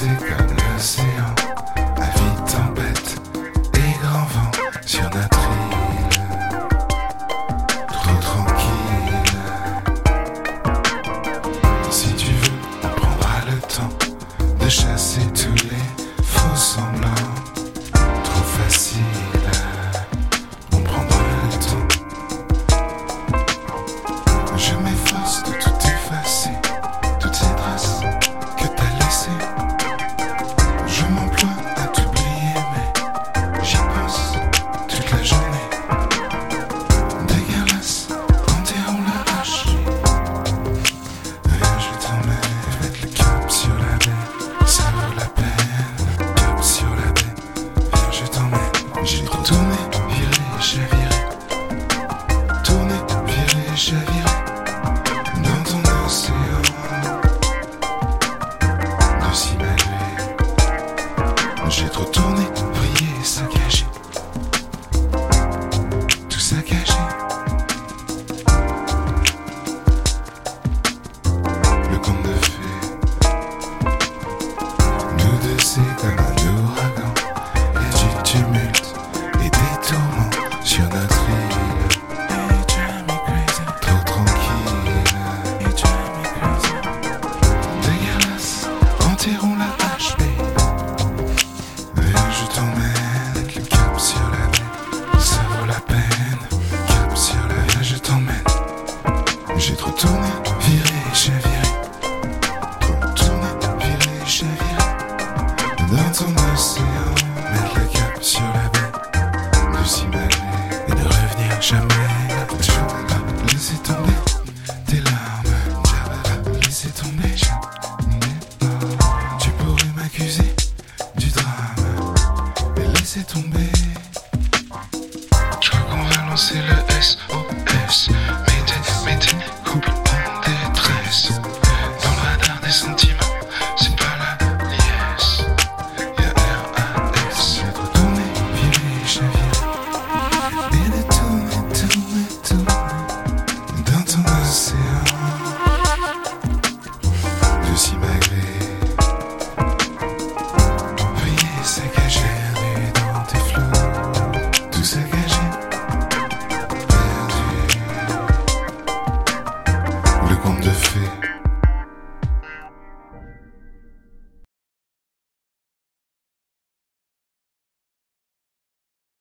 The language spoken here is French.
Música. J'ai trop tourné, brillé et saccagé. Tout saccagé. Le conte de fées. Nous deux, c'est comme un ouragan. Et tu, tu jamais. Laissez tomber.